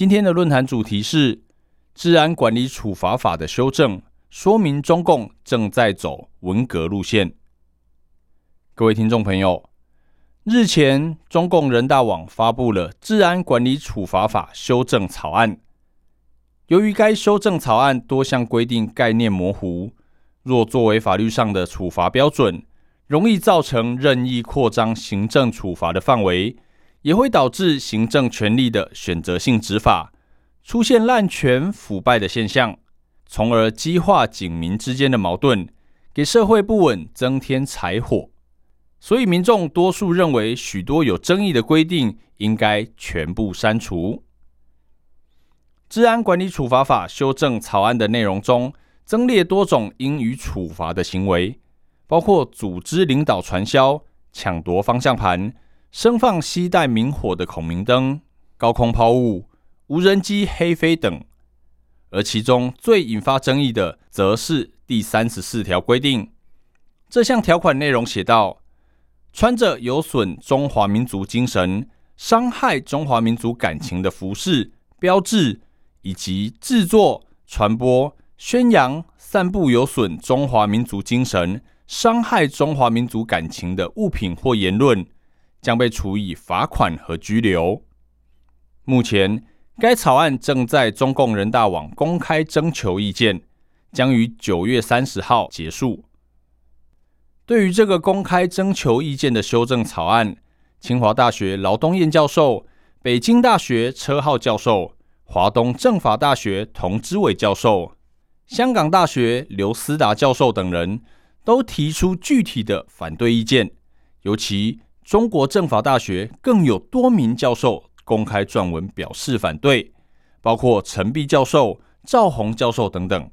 今天的论坛主题是《治安管理处罚法》的修正，说明中共正在走文革路线。各位听众朋友，日前中共人大网发布了《治安管理处罚法》修正草案。由于该修正草案多项规定概念模糊，若作为法律上的处罚标准，容易造成任意扩张行政处罚的范围，也会导致行政权力的选择性执法，出现滥权腐败的现象，从而激化警民之间的矛盾，给社会不稳增添柴火。所以，民众多数认为许多有争议的规定应该全部删除。治安管理处罚法修正草案的内容中，增列多种应予处罚的行为。包括组织领导传销、抢夺方向盘、生放携带明火的孔明灯、高空抛物、无人机黑飞等，而其中最引发争议的，则是第三十四条规定。这项条款内容写道：穿着有损中华民族精神、伤害中华民族感情的服饰、标志，以及制作、传播、宣扬、散布有损中华民族精神。伤害中华民族感情的物品或言论，将被处以罚款和拘留。目前，该草案正在中共人大网公开征求意见，将于九月三十号结束。对于这个公开征求意见的修正草案，清华大学劳东彦教授、北京大学车浩教授、华东政法大学童之伟教授、香港大学刘思达教授等人。都提出具体的反对意见，尤其中国政法大学更有多名教授公开撰文表示反对，包括陈碧教授、赵宏教授等等。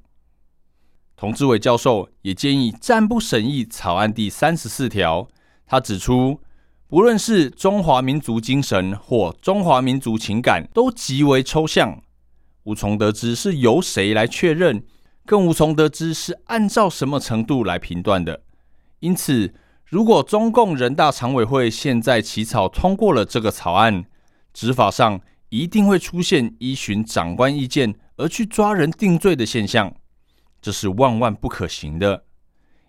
童志伟教授也建议暂不审议草案第三十四条。他指出，不论是中华民族精神或中华民族情感，都极为抽象，无从得知是由谁来确认。更无从得知是按照什么程度来评断的。因此，如果中共人大常委会现在起草通过了这个草案，执法上一定会出现依循长官意见而去抓人定罪的现象，这是万万不可行的。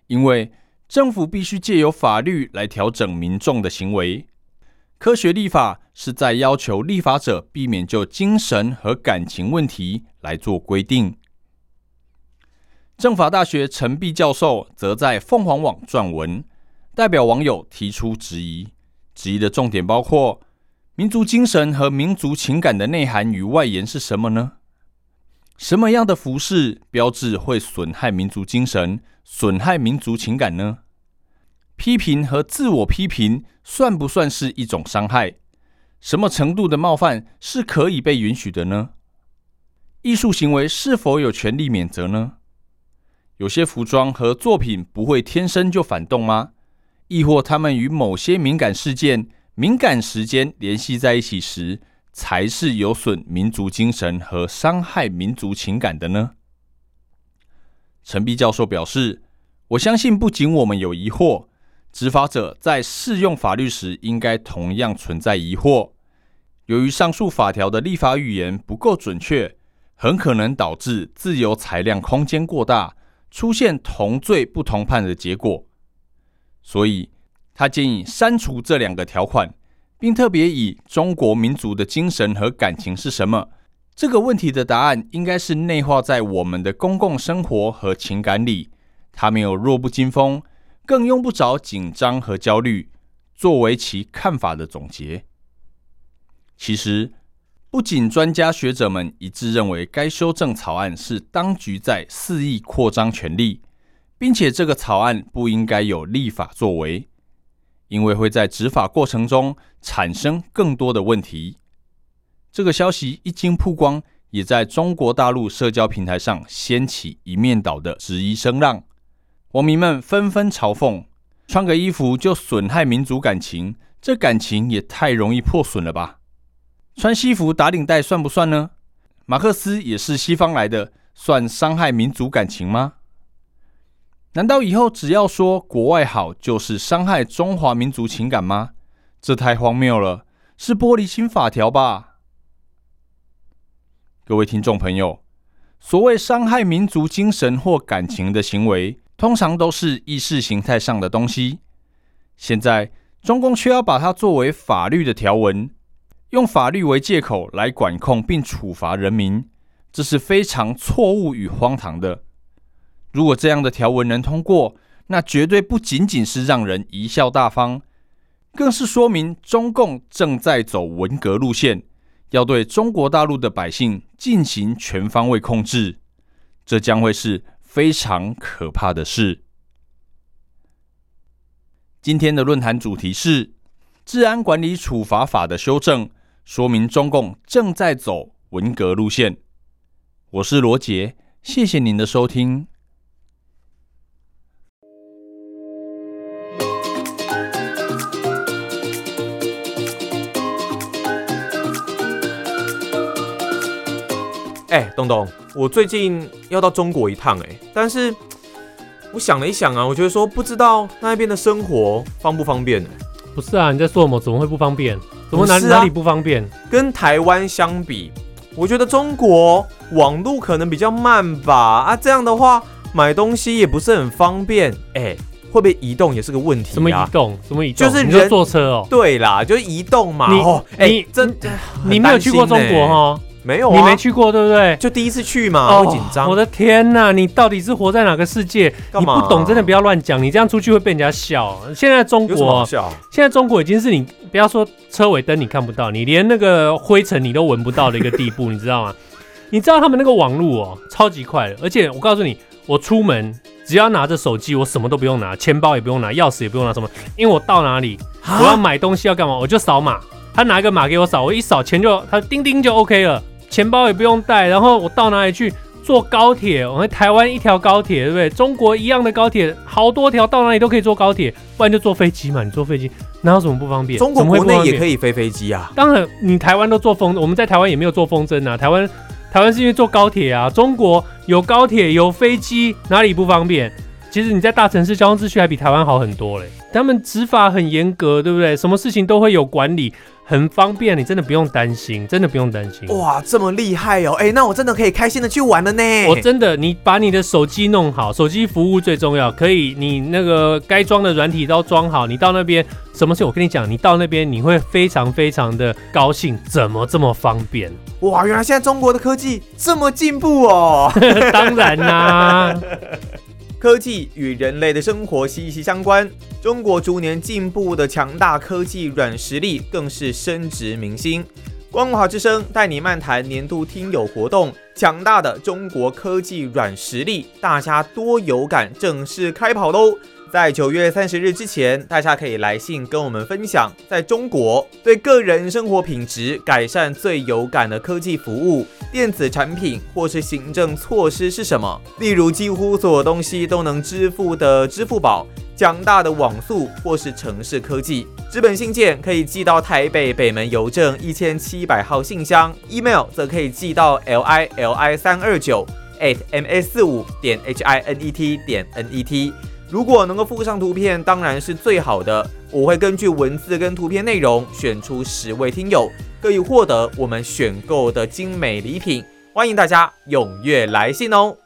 因为政府必须借由法律来调整民众的行为，科学立法是在要求立法者避免就精神和感情问题来做规定。政法大学陈碧教授则在凤凰网撰文，代表网友提出质疑。质疑的重点包括：民族精神和民族情感的内涵与外延是什么呢？什么样的服饰标志会损害民族精神、损害民族情感呢？批评和自我批评算不算是一种伤害？什么程度的冒犯是可以被允许的呢？艺术行为是否有权利免责呢？有些服装和作品不会天生就反动吗？亦或他们与某些敏感事件、敏感时间联系在一起时，才是有损民族精神和伤害民族情感的呢？陈碧教授表示：“我相信，不仅我们有疑惑，执法者在适用法律时，应该同样存在疑惑。由于上述法条的立法语言不够准确，很可能导致自由裁量空间过大。”出现同罪不同判的结果，所以他建议删除这两个条款，并特别以中国民族的精神和感情是什么这个问题的答案，应该是内化在我们的公共生活和情感里。他没有弱不禁风，更用不着紧张和焦虑，作为其看法的总结。其实。不仅专家学者们一致认为该修正草案是当局在肆意扩张权力，并且这个草案不应该有立法作为，因为会在执法过程中产生更多的问题。这个消息一经曝光，也在中国大陆社交平台上掀起一面倒的质疑声浪。网民们纷纷嘲讽：穿个衣服就损害民族感情，这感情也太容易破损了吧？穿西服打领带算不算呢？马克思也是西方来的，算伤害民族感情吗？难道以后只要说国外好，就是伤害中华民族情感吗？这太荒谬了，是玻璃心法条吧？各位听众朋友，所谓伤害民族精神或感情的行为，通常都是意识形态上的东西。现在中共却要把它作为法律的条文。用法律为借口来管控并处罚人民，这是非常错误与荒唐的。如果这样的条文能通过，那绝对不仅仅是让人贻笑大方，更是说明中共正在走文革路线，要对中国大陆的百姓进行全方位控制。这将会是非常可怕的事。今天的论坛主题是《治安管理处罚法》的修正。说明中共正在走文革路线。我是罗杰，谢谢您的收听。哎，东东，我最近要到中国一趟，哎，但是我想了一想啊，我觉得说不知道那边的生活方不方便呢？不是啊，你在说什么？怎么会不方便？怎么哪哪里不方便？跟台湾相比，我觉得中国网路可能比较慢吧。啊，这样的话买东西也不是很方便。哎，会不会移动也是个问题？什么移动？什么移动？就是人坐车哦。对啦，就是移动嘛。哦，哎，真你没有去过中国哈？没有，你没去过对不对？就第一次去嘛，好紧张。我的天哪，你到底是活在哪个世界？你不懂，真的不要乱讲。你这样出去会被人家笑。现在中国，现在中国已经是你不要说车尾灯你看不到，你连那个灰尘你都闻不到的一个地步，你知道吗？你知道他们那个网络哦，超级快的。而且我告诉你，我出门只要拿着手机，我什么都不用拿，钱包也不用拿，钥匙也不用拿，什么？因为我到哪里，我要买东西要干嘛，我就扫码，他拿一个码给我扫，我一扫钱就他叮叮就 OK 了。钱包也不用带，然后我到哪里去坐高铁？我们台湾一条高铁，对不对？中国一样的高铁，好多条，到哪里都可以坐高铁，不然就坐飞机嘛。你坐飞机哪有什么不方便？中国国内也可以飞飞机啊。当然，你台湾都坐风，我们在台湾也没有坐风筝啊。台湾台湾是因为坐高铁啊。中国有高铁有飞机，哪里不方便？其实你在大城市交通秩序还比台湾好很多嘞。他们执法很严格，对不对？什么事情都会有管理。很方便，你真的不用担心，真的不用担心。哇，这么厉害哦！哎，那我真的可以开心的去玩了呢。我真的，你把你的手机弄好，手机服务最重要。可以，你那个该装的软体都装好，你到那边，什么事我跟你讲，你到那边你会非常非常的高兴。怎么这么方便？哇，原来现在中国的科技这么进步哦！当然啦。科技与人类的生活息息相关，中国逐年进步的强大科技软实力更是深植民心。光华之声带你漫谈年度听友活动，强大的中国科技软实力，大家多有感，正式开跑喽！在九月三十日之前，大家可以来信跟我们分享，在中国对个人生活品质改善最有感的科技服务、电子产品或是行政措施是什么？例如，几乎所有东西都能支付的支付宝、强大的网速或是城市科技。纸本信件可以寄到台北北门邮政一千七百号信箱，email 则可以寄到 l i l i 三二九 at m a 四五点 h i n e t 点 n e t。如果能够附上图片，当然是最好的。我会根据文字跟图片内容选出十位听友，可以获得我们选购的精美礼品。欢迎大家踊跃来信哦！